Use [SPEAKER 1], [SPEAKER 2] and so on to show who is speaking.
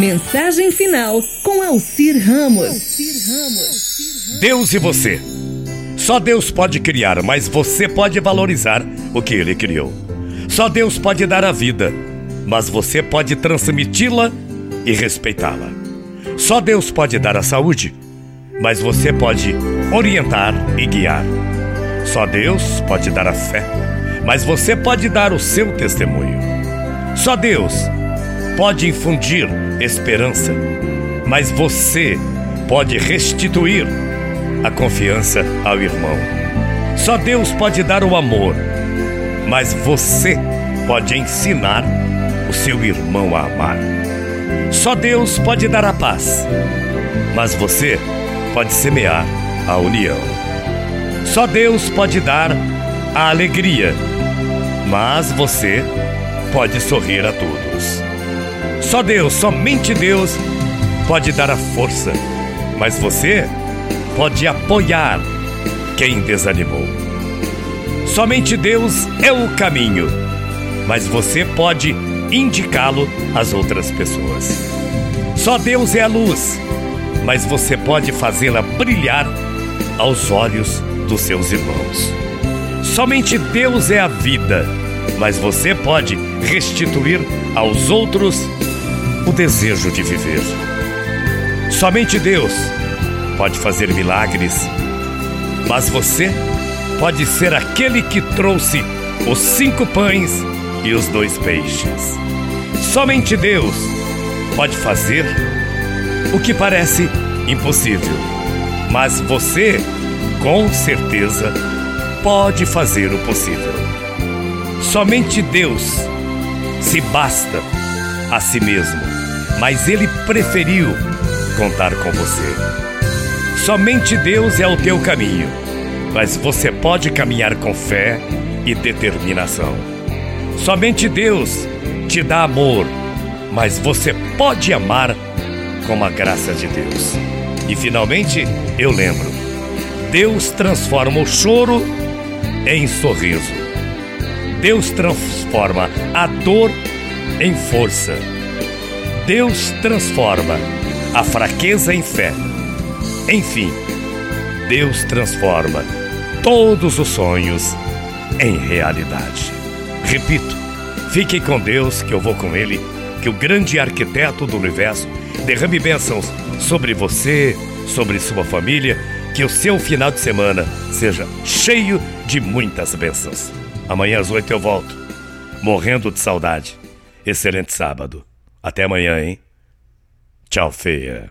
[SPEAKER 1] Mensagem final com Alcir Ramos.
[SPEAKER 2] Deus e você. Só Deus pode criar, mas você pode valorizar o que ele criou. Só Deus pode dar a vida, mas você pode transmiti-la e respeitá-la. Só Deus pode dar a saúde, mas você pode orientar e guiar. Só Deus pode dar a fé, mas você pode dar o seu testemunho. Só Deus pode infundir esperança, mas você pode restituir a confiança ao irmão. Só Deus pode dar o amor, mas você pode ensinar o seu irmão a amar. Só Deus pode dar a paz, mas você pode semear a união. Só Deus pode dar a alegria, mas você pode sorrir a todos. Só Deus, somente Deus, pode dar a força, mas você pode apoiar quem desanimou. Somente Deus é o caminho, mas você pode indicá-lo às outras pessoas. Só Deus é a luz, mas você pode fazê-la brilhar aos olhos dos seus irmãos. Somente Deus é a vida, mas você pode restituir aos outros o desejo de viver. Somente Deus pode fazer milagres, mas você pode ser aquele que trouxe os cinco pães e os dois peixes. Somente Deus pode fazer o que parece impossível, mas você, com certeza, pode fazer o possível. Somente Deus se basta a si mesmo, mas Ele preferiu contar com você. Somente Deus é o teu caminho, mas você pode caminhar com fé e determinação. Somente Deus te dá amor, mas você pode amar com a graça de Deus. E finalmente, eu lembro: Deus transforma o choro em sorriso. Deus transforma a dor em força. Deus transforma a fraqueza em fé. Enfim, Deus transforma todos os sonhos em realidade. Repito, fiquem com Deus, que eu vou com Ele, que o grande arquiteto do universo derrame bênçãos sobre você, sobre sua família, que o seu final de semana seja cheio de muitas bênçãos. Amanhã às oito eu volto, morrendo de saudade. Excelente sábado. Até amanhã, hein? Tchau, feia.